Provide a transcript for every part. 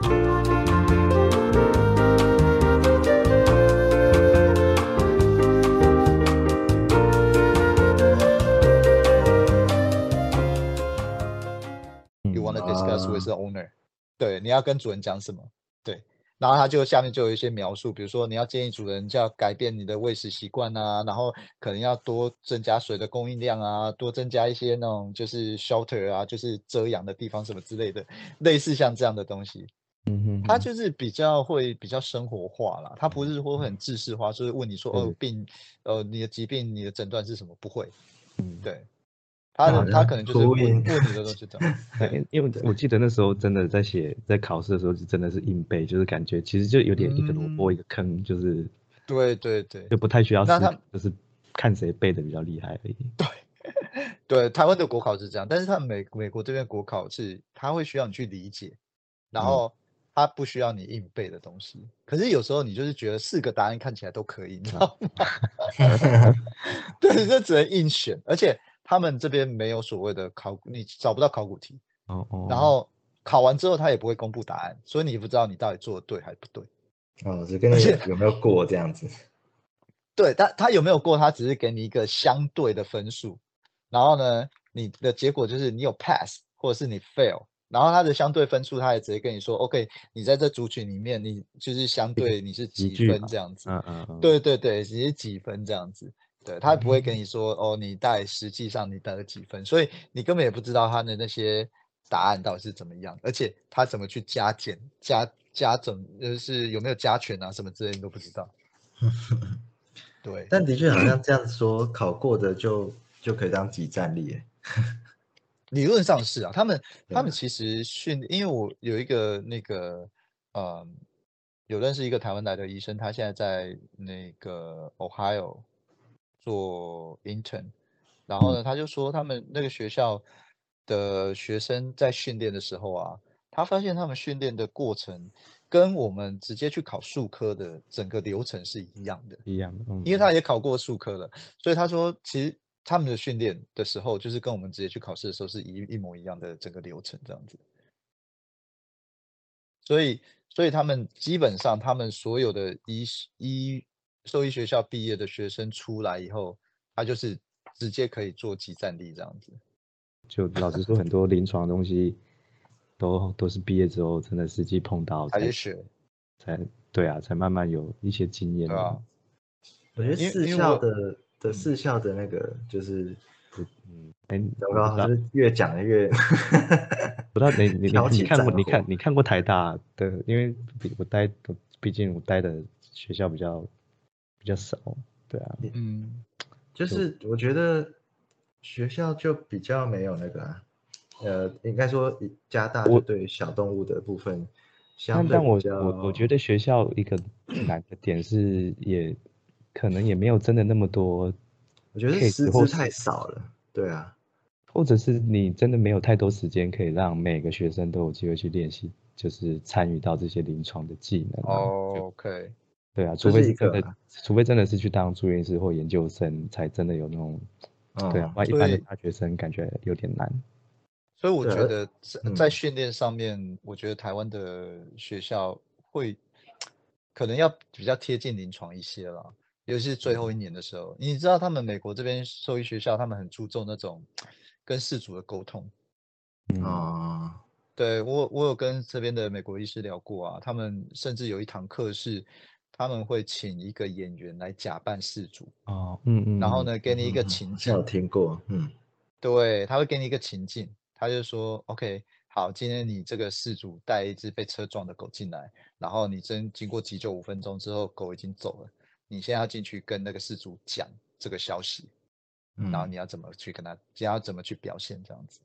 You want to discuss with the owner？、对，你要跟主人讲什么？对，然后他就下面就有一些描述，比如说你要建议主人就要改变你的喂食习惯啊，然后可能要多增加水的供应量啊，多增加一些那种就是 shelter 啊，就是遮阳的地方什么之类的，类似像这样的东西。嗯哼哼，他就是比较会比较生活化啦，他不是说会很制式化，就是问你说哦病，呃你的疾病你的诊断是什么？不会，嗯，对，他他可能就是问 问你的都是这样，对对，因为我记得那时候真的在写在考试的时候，就真的是硬背，就是感觉其实就有点一个萝卜嗯一个坑，就是。对对对就不太需要。思那他考，就是看谁背的比较厉害而已。对，对台湾的国考是这样，但是他美美国这边国考是他会需要你去理解，然嗯。后他不需要你硬背的东西。可是有时候你就是觉得四个答案看起来都可以，你知道吗？对，这只能硬选，而且他们这边没有所谓的考古，你找不到考古题，哦哦，然后考完之后他也不会公布答案，所以你不知道你到底做的对还是不对。哦，就跟你有没有过这样子。对他，他有没有过？他只是给你一个相对的分数，然后呢，你的结果就是你有 pass 或者是你 fail，然后他的相对分数，他也直接跟你说，OK，你在这族群里面，你就是相对你是几分这样子。嗯嗯嗯，对对对，你是几分这样子。对他不会跟你说哦，你带实际上你得了几分，所以你根本也不知道他的那些答案到底是怎么样，而且他怎么去加减、加加整，就是有没有加权啊什么之类，你都不知道。对，但的确好像这样说，考过的就就可以当集战力耶。理论上是啊，他们他们其实训，因为我有一个那个，呃，有认识一个台湾来的医生，他现在在那个 Ohio 做 intern，然后呢，他就说他们那个学校的学生在训练的时候啊，他发现他们训练的过程跟我们直接去考数科的整个流程是一样的。一样的，嗯，因为他也考过数科了，所以他说其实他们的训练的时候，就是跟我们直接去考试的时候是一一模一样的整个流程这样子。所以，所以他们基本上他们所有的医医兽医学校毕业的学生出来以后，他就是直接可以做集战力这样子。就老实说，很多临床的东西都都是毕业之后真的实际碰到才还是学，才对啊，才慢慢有一些经验啊。对啊？我觉得四因为我校的的四校的那个就是嗯，哎，糟糕，就是越讲越不知道你你你 你看过你看你看过台大的，因为比我待我毕竟我待的学校比较比较少，对啊，嗯，就是我觉得学校就比较没有那个、啊，呃，应该说以加大对小动物的部分相但但我对，我我觉得学校一个 难的点是也可能也没有真的那么多我觉得师资太少了，对啊，或者是你真的没有太多时间可以让每个学生都有机会去练习，就是参与到这些临床的技能啊。就 OK，对啊，除非是真的除非真的是去当住院医师或研究生，才真的有那种，对啊，嗯不然一般的大学生感觉有点难。所以我觉得在训练上面，我觉得台湾的学校会可能要比较贴近临床一些了，尤其是最后一年的时候。你知道他们美国这边兽医学校，他们很注重那种跟事主的沟通。嗯，哦，对我，我有跟这边的美国医师聊过啊，他们甚至有一堂课是他们会请一个演员来假扮事主，哦，嗯嗯，嗯，然后呢给你一个嗯情好像有，听过，嗯，对，他会给你一个情境，他就说，OK，好，今天你这个事主带一只被车撞的狗进来，然后你真经过急救五分钟之后，狗已经走了，你现在要进去跟那个事主讲这个消息，嗯然后你要怎么去跟他，你要怎么去表现这样子。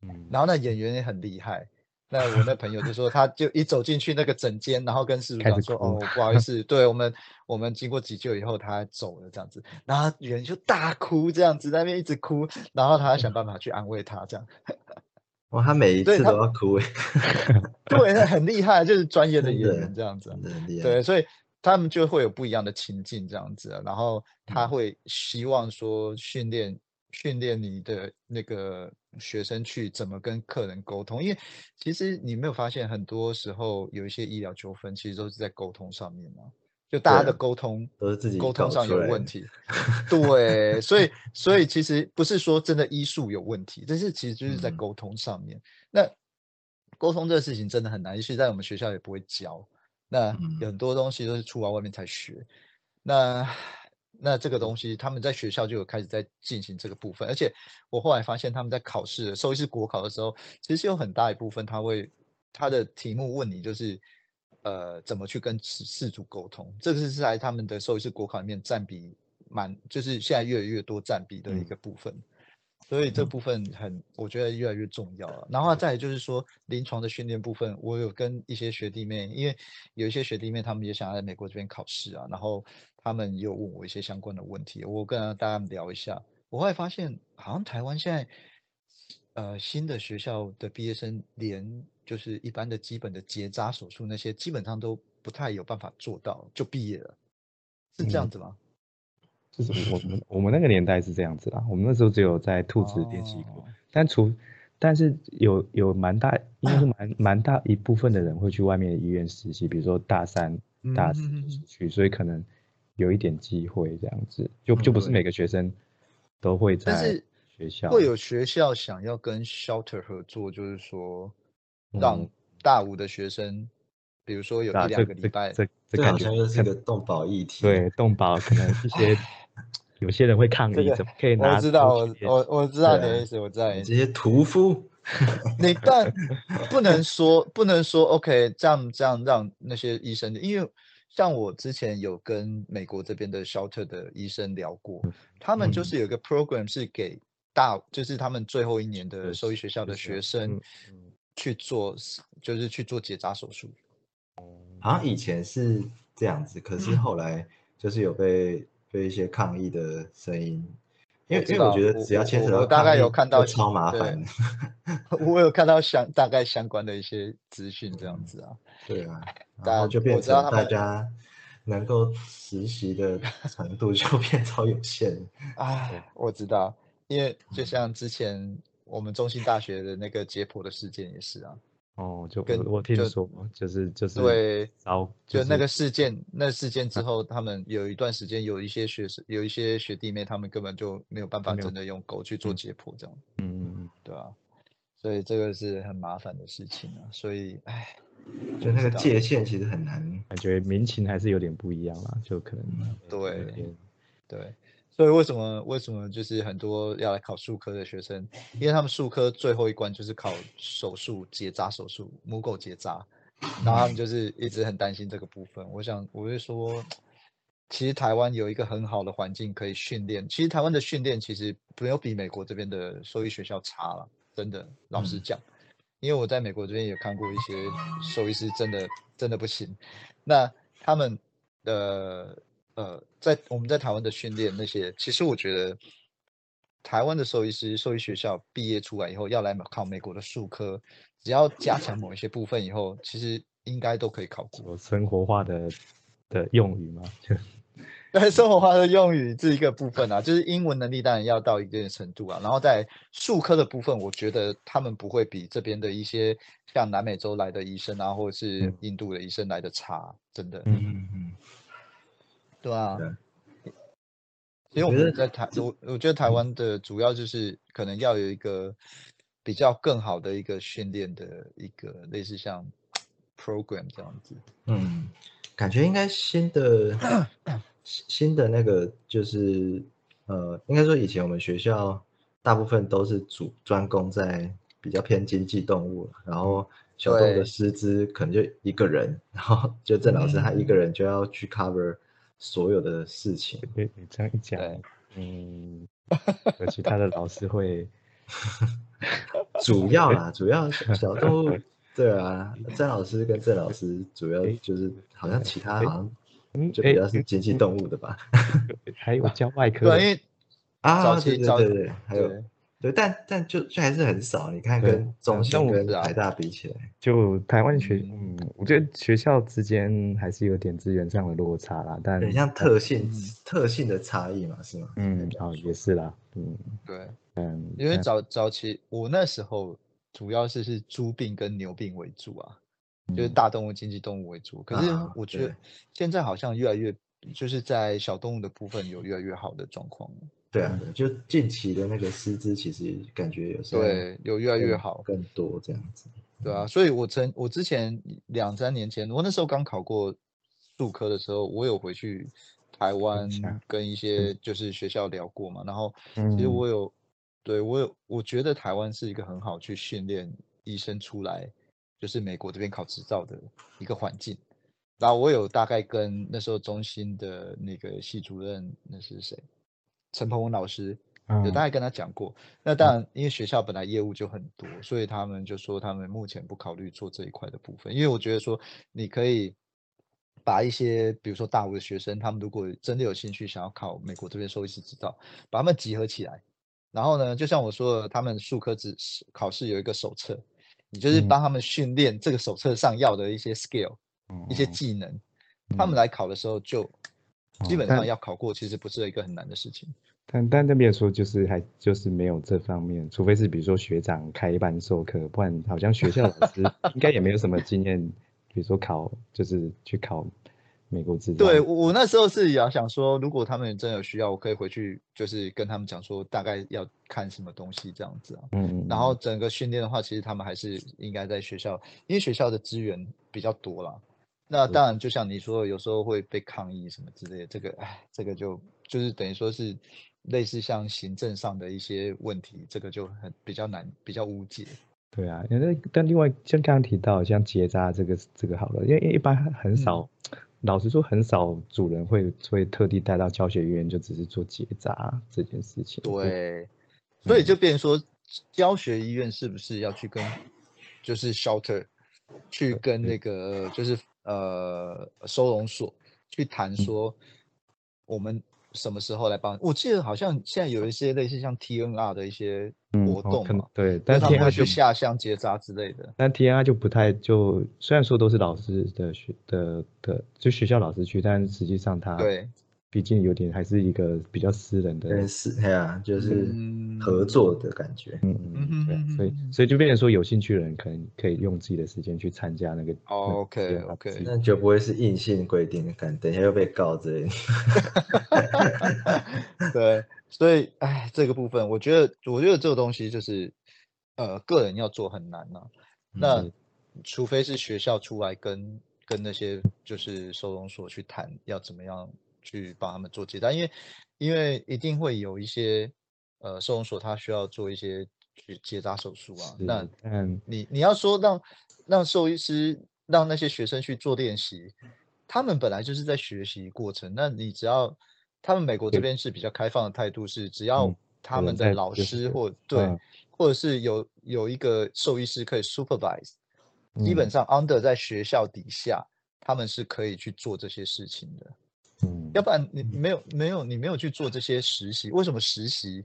嗯，然后那演员也很厉害，那我那朋友就说，他就一走进去那个整间，然后跟事主讲说，哦，不好意思，对我们我们经过急救以后他走了这样子，然后演员就大哭这样子，在那边一直哭，然后他要想办法去安慰他这样。哇，他每一次都要哭诶，对，那很厉害，就是专业的演员这样子对，所以他们就会有不一样的情境这样子啊，然后他嗯会希望说训练训练你的那个学生去怎么跟客人沟通，因为其实你没有发现，很多时候有一些医疗纠纷，其实都是在沟通上面嘛。就大家的沟通都是自己沟通上有问题。对，所以所以其实不是说真的医术有问题，但是其实就是在沟通上面。那沟通这个事情真的很难，尤其在我们学校也不会教。那很多东西都是出来外面才学。那那这个东西他们在学校就有开始在进行这个部分，而且我后来发现他们在考试，兽医师国考的时候，其实有很大一部分他会他的题目问你就是。呃，怎么去跟事事主沟通？这个是在他们的兽医师国考里面占比蛮，就是现在越来越多占比的一个部分。所以这部分很，我觉得越来越重要了。然后再就是说，临床的训练部分，我有跟一些学弟妹，因为有一些学弟妹他们也想要在美国这边考试啊，然后他们也有问我一些相关的问题，我跟大家聊一下。我后来发现，好像台湾现在，呃，新的学校的毕业生连。就是一般的基本的结扎手术那些基本上都不太有办法做到就毕业了，是这样子吗？就是我们 我们那个年代是这样子啦，我们那时候只有在兔子练习过，但除但是有有蛮大应该是蛮蛮大一部分的人会去外面医院实习，比如说大三大四去，所以可能有一点机会这样子，就就不是每个学生都会在学校会有学校想要跟 shelter 合作，就是说。让大五的学生，比如说有一两个礼拜，这这好像就是个动保议题。对，动保可能一些有些人会抗议，怎么可以拿？我知道，我我我知道你的意思，我知道你这些屠夫，你但不能说 不能说 OK，这样这样让那些医生，因为像我之前有跟美国这边的 shelter 的医生聊过，他们就是有个 program 是给大，就是他们最后一年的兽医学校的学生。去做就是去做结扎手术，好像以前是这样子，可是后来就是有被被一些抗议的声音，因为因为我觉得只要牵扯到我大概有看到超麻烦，我有看到 相大概相关的一些资讯这样子啊，对啊，然后就变成大家能够实习的程度就变超有限，哎，我知道，因为就像之前。我们中心大学的那个解剖的事件也是啊，哦，就跟我听说，就是就是对，然后就那个事件，那事件之后，他们有一段时间有一些学生，有一些学弟妹，他们根本就没有办法真的用狗去做解剖这样，嗯嗯嗯，对啊，所以这个是很麻烦的事情啊，所以，唉，就那个界限其实很难，感觉民情还是有点不一样啦，就可能对，对。所以为什么为什么就是很多要来考数科的学生，因为他们数科最后一关就是考手术结扎手术母狗结扎，然后他们就是一直很担心这个部分。我想我会说，其实台湾有一个很好的环境可以训练，其实台湾的训练其实没有比美国这边的兽医学校差了，真的老实讲，因为我在美国这边也看过一些兽医师真的真的不行，那他们的。呃，在我们在台湾的训练那些，其实我觉得台湾的兽医师、兽医学校毕业出来以后，要来考美国的术科，只要加强某一些部分以后，其实应该都可以考过。生活化的的用语吗？对，生活化的用语这一个部分啊，就是英文能力当然要到一定的程度啊。然后在术科的部分，我觉得他们不会比这边的一些像南美洲来的医生啊，或者是印度的医生来的差，真的。嗯嗯嗯。对啊，因为我们在台，我我觉得台湾的主要就是可能要有一个比较更好的一个训练的一个类似像 program 这样子。嗯，感觉应该新的 新的那个就是呃，应该说以前我们学校大部分都是主专攻在比较偏经济动物，然后小动物的师资可能就一个人，然后就郑老师他一个人就要去 cover。所有的事情，你这样一讲，嗯，有其他的老师会，主要啦，主要小动物，对啊，郑老师跟郑老师主要就是好像其他好像就比较是经济动物的吧，还有教外科，对，因为啊，早期对对对，还有对，但但就就还是很少。你看，跟中信跟台大比起来，就台湾学，嗯嗯，我觉得学校之间还是有点资源上的落差啦，但很像特性嗯特性的差异嘛，是吗？嗯，哦，也是啦，嗯对，嗯，因为早早期我那时候主要是是猪病跟牛病为主啊，就是嗯大动物经济动物为主。可是啊我觉得现在好像越来越，就是在小动物的部分有越来越好的状况。对啊，就近期的那个师资，其实感觉有时候对，有越来越好。更多这样子。对啊，所以我曾我之前两三年前，我那时候刚考过数科的时候，我有回去台湾跟一些就是学校聊过嘛，然后其实嗯我有，对我有，我觉得台湾是一个很好去训练医生出来，就是美国这边考执照的一个环境。然后我有大概跟那时候中心的那个系主任，那是谁？陈鹏文老师，有嗯。大概跟他讲过。那当然，因为学校本来业务就很多，所以他们就说他们目前不考虑做这一块的部分。因为我觉得说，你可以把一些比如说大五的学生，他们如果真的有兴趣想要考美国这边兽医师执照，把他们集合起来，然后呢，就像我说的，他们术科只考试有一个手册，你就是嗯。帮他们训练这个手册上要的一些 skill、一些嗯技能，他们嗯来考的时候就基本上要考过，其实不是一个很难的事情。但但那边说就是还就是没有这方面，除非是比如说学长开班授课，不然好像学校老师应该也没有什么经验，比如说考就是去考美国执照。对我我那时候是也想说，如果他们真的有需要，我可以回去就是跟他们讲说大概要看什么东西这样子啊。嗯，嗯然后整个训练的话，其实他们还是应该在学校，因为学校的资源比较多啦。那当然，就像你说，有时候会被抗议什么之类的，这个哎，这个就就是等于说是类似像行政上的一些问题，这个就很比较难，比较无解。对啊，那但另外像刚刚提到像结扎这个这个好了，因为因为一般很少，老实说很少主人会会特地带到教学医院，就只是做结扎这件事情。对，所以就变成说，教学医院是不是要去跟就是 shelter 去跟那个就是呃收容所去谈说，我们什么时候来帮？我记得好像现在有一些类似像 TNR 的一些活动对，但是他们会去下乡结扎之类的。但 T N R 就不太就，虽然说都是老师的学的的，就学校老师去，但实际上他对，毕竟有点还是一个比较私人的，但是哎呀，就是嗯合作的感觉。嗯嗯，嗯哼对啊，所以所以就变成说有兴趣的人可能可以用自己的时间去参加那个。哦 OK OK 那就不会是硬性规定的，看等一下又被告之类的。对，所以哎，这个部分我觉得，我觉得这个东西就是，呃，个人要做很难呐、那是除非是学校出来跟跟那些就是收容所去谈，要怎么样去帮他们做接单，因为因为一定会有一些呃收容所他需要做一些去结扎手术啊，那嗯你你要说让让兽医师让那些学生去做练习，他们本来就是在学习过程。那你只要他们美国这边是比较开放的态度，是只要嗯他们的老师或对嗯，或者是有有一个兽医师可以 supervise，基本嗯上 under 在学校底下，他们是可以去做这些事情的。嗯要不然你没有没有你没有去做这些实习，为什么实习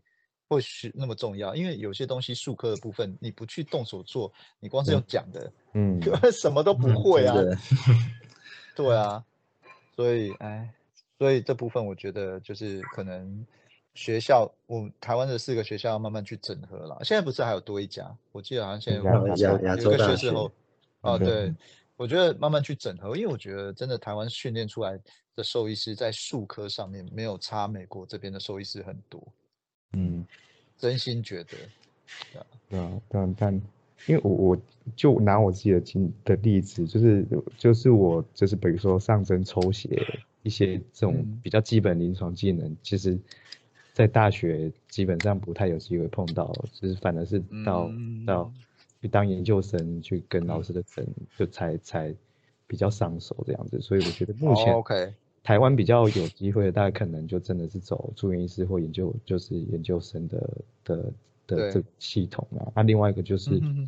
或许那么重要？因为有些东西术科的部分你不去动手做，你光是用讲的，嗯，什么都不会啊。对啊，所以哎，所以这部分我觉得就是可能学校，我们台湾的四个学校要慢慢去整合了。现在不是还有多一家？我记得好像现在亚有一个学学士后。哦，对对，我觉得慢慢去整合，因为我觉得真的台湾训练出来的兽医师在术科上面没有差美国这边的兽医师很多，嗯。真心觉得。对啊，但但因为我我就拿我自己的经的例子，就是就是我就是比如说上针抽血一些这种嗯比较基本临床技能，其实在大学基本上不太有机会碰到，就是反而是到、到嗯去当研究生去跟老师的诊就才才比较上手这样子，所以我觉得目前台湾比较有机会的，大概可能就真的是走住院医师或研究，就是研究生的的的对。这个系统啊。那、另外一个就是嗯哼哼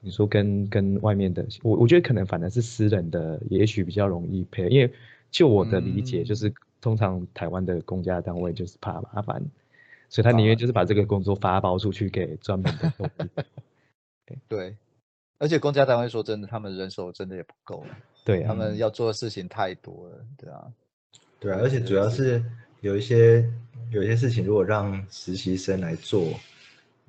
你说跟跟外面的，我我觉得可能反而是私人的，也许比较容易配，因为就我的理解，就嗯。是通常台湾的公家单位就是怕麻烦，所以他宁愿就是把这个工作发包出去给专门的。对，而且公家单位说真的，他们人手真的也不够，对啊，他们要做的事情太多了，对啊，对啊，而且主要是有一些有一些事情，如果让实习生来做，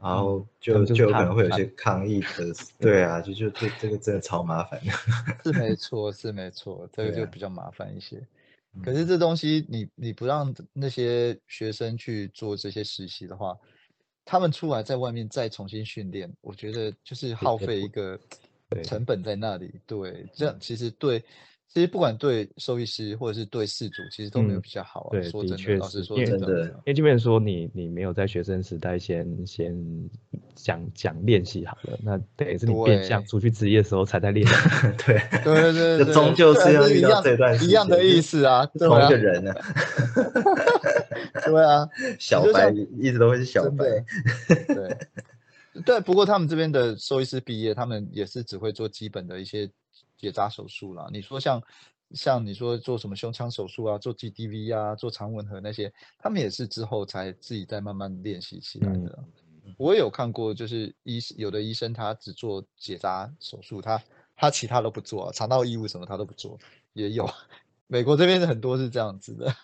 然后就们就可能会有些抗议的，对啊，就就这这个真的超麻烦的。是没 错，是没错，这个就比较麻烦一些。嗯可是这东西你你不让那些学生去做这些实习的话，他们出来在外面再重新训练，我觉得就是耗费一个成本在那里。对，这样其实对，其实不管对兽医师或者是对事主，其实都没有嗯比较好啊。对说真的，的确老实说是因为真的因为即便说你你没有在学生时代先先讲讲练习好了，那等于是你变相出去职业的时候才在练。对，对对对这，终究是要遇到一样这段一样的意思啊 同一个，人呢，对啊。小白一直都会是小白，对 对，不过他们这边的兽医师毕业，他们也是只会做基本的一些结扎手术啦。你说像像你说做什么胸腔手术啊，做 GDV 啊，做肠吻合那些，他们也是之后才自己再慢慢练习起来的。我也有看过，就是医有的医生他只做结扎手术，他他其他都不做、啊，肠道异物什么他都不做，也有。美国这边很多是这样子的。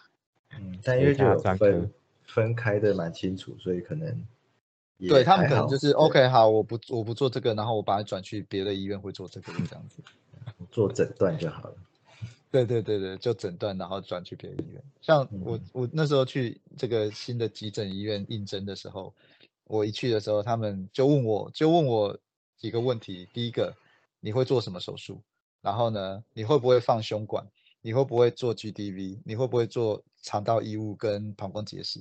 嗯，但因为就有分分开的蛮清楚，所以可能对他们可能就是 OK，好，我不我不做这个，然后我把它转去别的医院会做这个这样子。做诊断就好了。对对对对，就诊断，然后转去别的医院。像我嗯我那时候去这个新的急诊医院应征的时候，我一去的时候，他们就问我就问我几个问题。第一个，你会做什么手术？然后呢，你会不会放胸管？你会不会做 GDV？你会不会做肠道异物跟膀胱结石？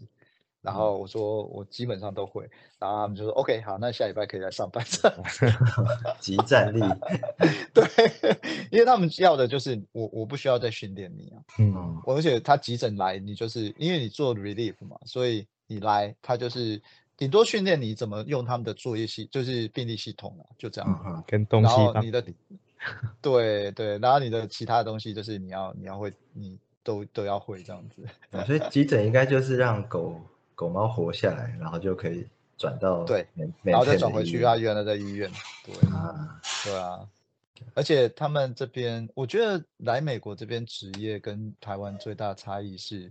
然后我说我基本上都会，然后他们就说 OK 好，那下礼拜可以来上班。集战力，对，因为他们要的就是我我不需要再训练你啊，嗯，而且他急诊来，你就是因为你做 relief 嘛，所以你来他就是顶多训练你怎么用他们的作业系，就是病历系统啊，就这样。嗯，跟东西然后你的 对对，然后你的其他的东西就是你要你要会，你都都要会这样子。啊 所以急诊应该就是让狗狗猫活下来，然后就可以转到对，然后再免转回去啊他原来的医院。对啊，对啊，而且他们这边，我觉得来美国这边职业跟台湾最大的差异是，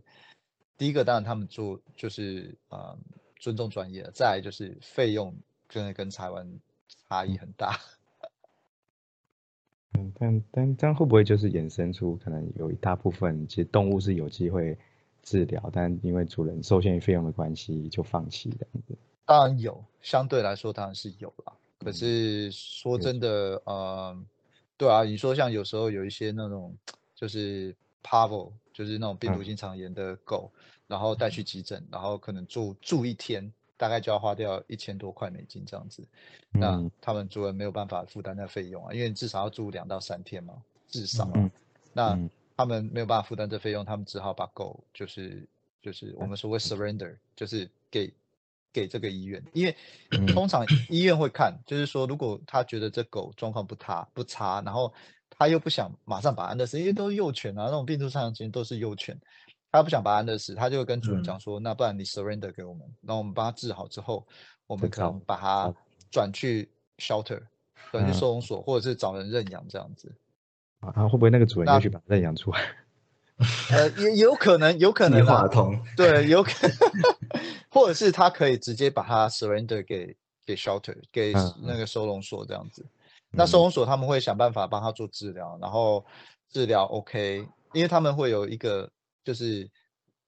第一个当然他们做就是呃尊重专业，再来就是费用真的跟台湾差异很大。嗯，但但这样会不会就是衍生出可能有一大部分其实动物是有机会治疗，但因为主人受限于费用的关系就放弃这样子。当然有，相对来说当然是有啦。可嗯是说真的，呃，对啊，你说像有时候有一些那种就是 parvo，就是那种病毒嗯性肠炎的狗，然后带去急诊，然后可能住住一天，大概就要花掉一千多块美金这样子。那嗯他们主人没有办法负担那费用啊，因为你至少要住两到三天嘛，至少。嗯那嗯他们没有办法负担这费用，他们只好把狗就是就是我们所谓 surrender，就是给给这个医院，因为嗯通常医院会看，就是说如果他觉得这狗状况不差不差，然后他又不想马上把它安乐死，因为都是幼犬啊，那种病毒上其实都是幼犬，他不想把它安乐死，他就会跟主人讲说，那不然你 surrender 给我们，然后我们帮他治好之后，我们可能把他转去 shelter，转去嗯收容所，或者是找人认养这样子。啊，会不会那个主人那又去把它认养出来？呃，也有可能，有可能啊，划通，对，有可能，或者是他可以直接把它 surrender 给给 shelter，给嗯那个收容所这样子。那收容所他们会想办法帮他做治疗，然后治疗 OK，因为他们会有一个就是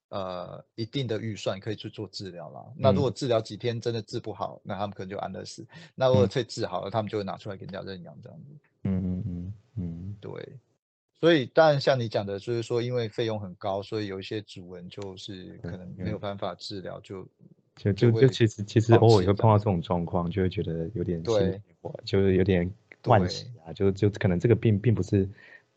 呃一定的预算可以去做治疗啦。那如果治疗几天真的治不好，那他们可能就安乐死。那如果这治好了，他们就会拿出来给人家认养这样子。嗯嗯嗯嗯，对，所以当然像你讲的，就是说因为费用很高，所以有一些主人就是可能没有嗯办法治疗，就就就就就其实其实偶尔会碰到这种状况，就会觉得有点心就是有点惋惜啊，就就可能这个病并不是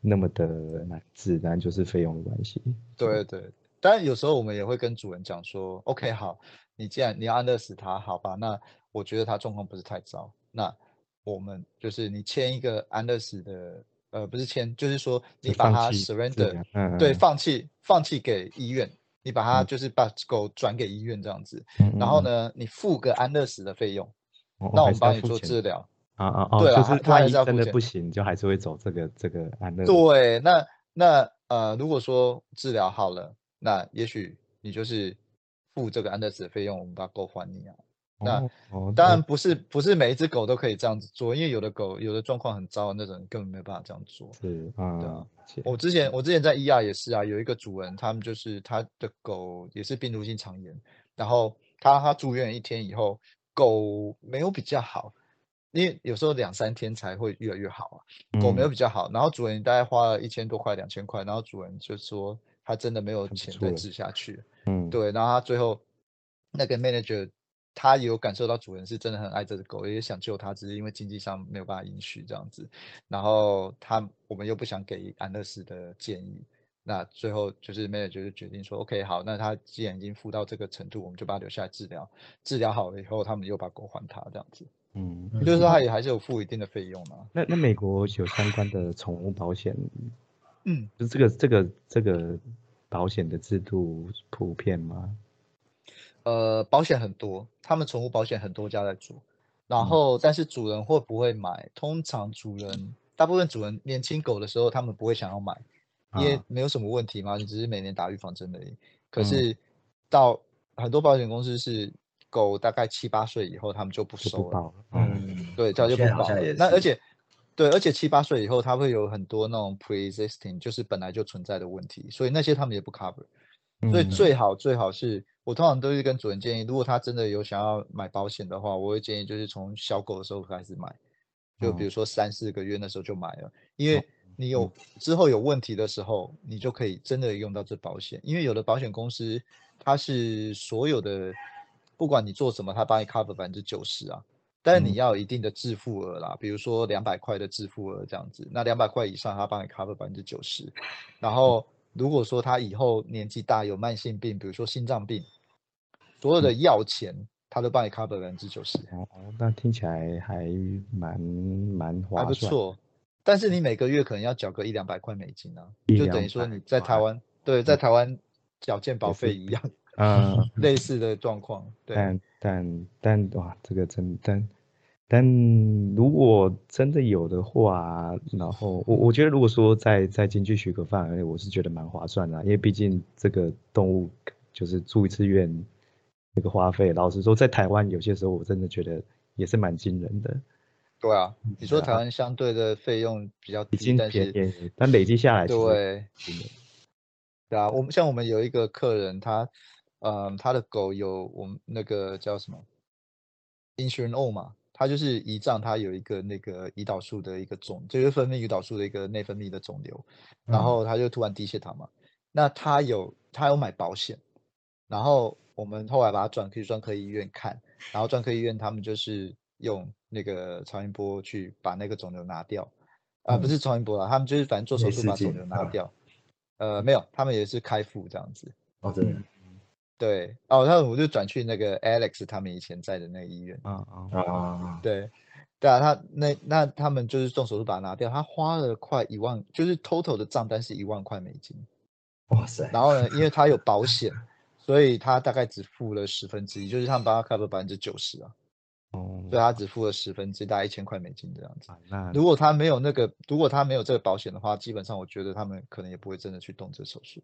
那么的难治，但就是费用的关系。对对。当然有时候我们也会跟主人讲说，OK 好，你既然你要安乐死他，好吧，那我觉得他状况不是太糟，那我们就是你签一个安乐死的，呃，不是签，就是说你把它 surrender，嗯对，嗯放弃放弃给医院，你把它嗯就是把狗转给医院这样子，嗯然后呢，你付个安乐死的费用，哦那我们帮你做治钱疗。啊啊啊，对啊就是他他还万一真的不行，就还是会走这个这个安乐。对，那那呃，如果说治疗好了，那也许你就是付这个安乐死的费用，我们把狗还你啊。那当然哦不是不是每一只狗都可以这样子做，因为有的狗有的状况很糟的那种，根本没有办法这样做。是对啊我之前我之前在 ER 也是啊，有一个主人，他们就是他的狗也是病毒性肠炎，然后他他住院一天以后，狗没有比较好，因为有时候两三天才会越来越好啊，狗没有嗯。比较好，然后主人大概花了一千多块两千块，然后主人就说他真的没有钱再治下去，嗯。对，然后他最后那个 manager 他有感受到主人是真的很爱这只狗，也想救它，只是因为经济上没有办法允许这样子。然后他我们又不想给安乐死的建议，那最后就是 manager 就决定说，OK 好，那他既然已经付到这个程度，我们就把它留下来治疗，治疗好了以后，他们又把狗还他这样子，嗯，嗯就是说他也还是有付一定的费用啊。那那美国有相关的宠物保险，嗯，就这个这个这个保险的制度普遍吗？呃，保险很多，他们宠物保险很多家在做，然嗯后但是主人会不会买？通常主人大部分主人年轻狗的时候，他们不会想要买，因为啊没有什么问题嘛，你只是每年打预防针而已。可嗯是到很多保险公司是狗大概七八岁以后，他们就不收了。嗯嗯，对，这样就不保那而且对，而且七八岁以后，它会有很多那种 pre-existing，就是本来就存在的问题，所以那些他们也不 cover。所以嗯最好最好是我通常都是跟主人建议，如果他真的有想要买保险的话，我会建议就是从小狗的时候开始买，就比如说三四个月那时候就买了，因为你有之后有问题的时候，你就可以真的用到这保险，因为有的保险公司它是所有的，不管你做什么，他帮你 cover 百分之九十啊。但是你嗯要有一定的自付额啦，比如说两百块的自付额这样子，那两百块以上，他帮你 cover 百分之九十。然后如果说他以后年纪大有慢性病，比如说心脏病，所有的药钱他都帮你 cover 百分之九十，哦，哦那听起来还蛮蛮划算还不算。错。但是你每个月可能要缴个一两百块美金啊，就等于说你在台块湾对在台湾缴健保费一样，嗯，类似的状况。对，但但但哇，这个真但但如果真的有的话，然后我我觉得如果说在在经济许可范围内，我是觉得蛮划算的啊，因为毕竟这个动物就是住一次院那个花费，老实说，在台湾有些时候我真的觉得也是蛮惊人的，对啊，你说台湾相对的费用比较低，已经但是便宜，但累积下来对。对啊，我们像我们有一个客人，他，嗯，他的狗有我们那个叫什么？insurance O 嘛，它就是胰脏，它有一个那个胰岛素的一个肿，就是分泌胰岛素的一个内分泌的肿瘤，然嗯。后它就突然低血糖嘛，那他有他有买保险，然后我们后来把他转去专科医院看，然后专科医院他们就是用那个超音波去把那个肿瘤拿掉，啊、不嗯。是超音波啦，他们就是反正做手术把肿瘤拿。掉。呃，没有，他们也是开腹这样子。哦，真的对，哦，那我就转去那个 Alex 他们以前在的那个医院。啊啊，啊，对，对啊，他那那他们就是动手术把它拿掉，他花了快一万，就是 total 的账单是一万块美金。哇塞，然后呢，因为他有保险，所以他大概只付了十分之一，就是他们帮他 cover 百分之九十啊，哦，所以他只付了十分之一，大概一千块美金这样子。啊那如果他没有那个，如果他没有这个保险的话，基本上我觉得他们可能也不会真的去动这手术。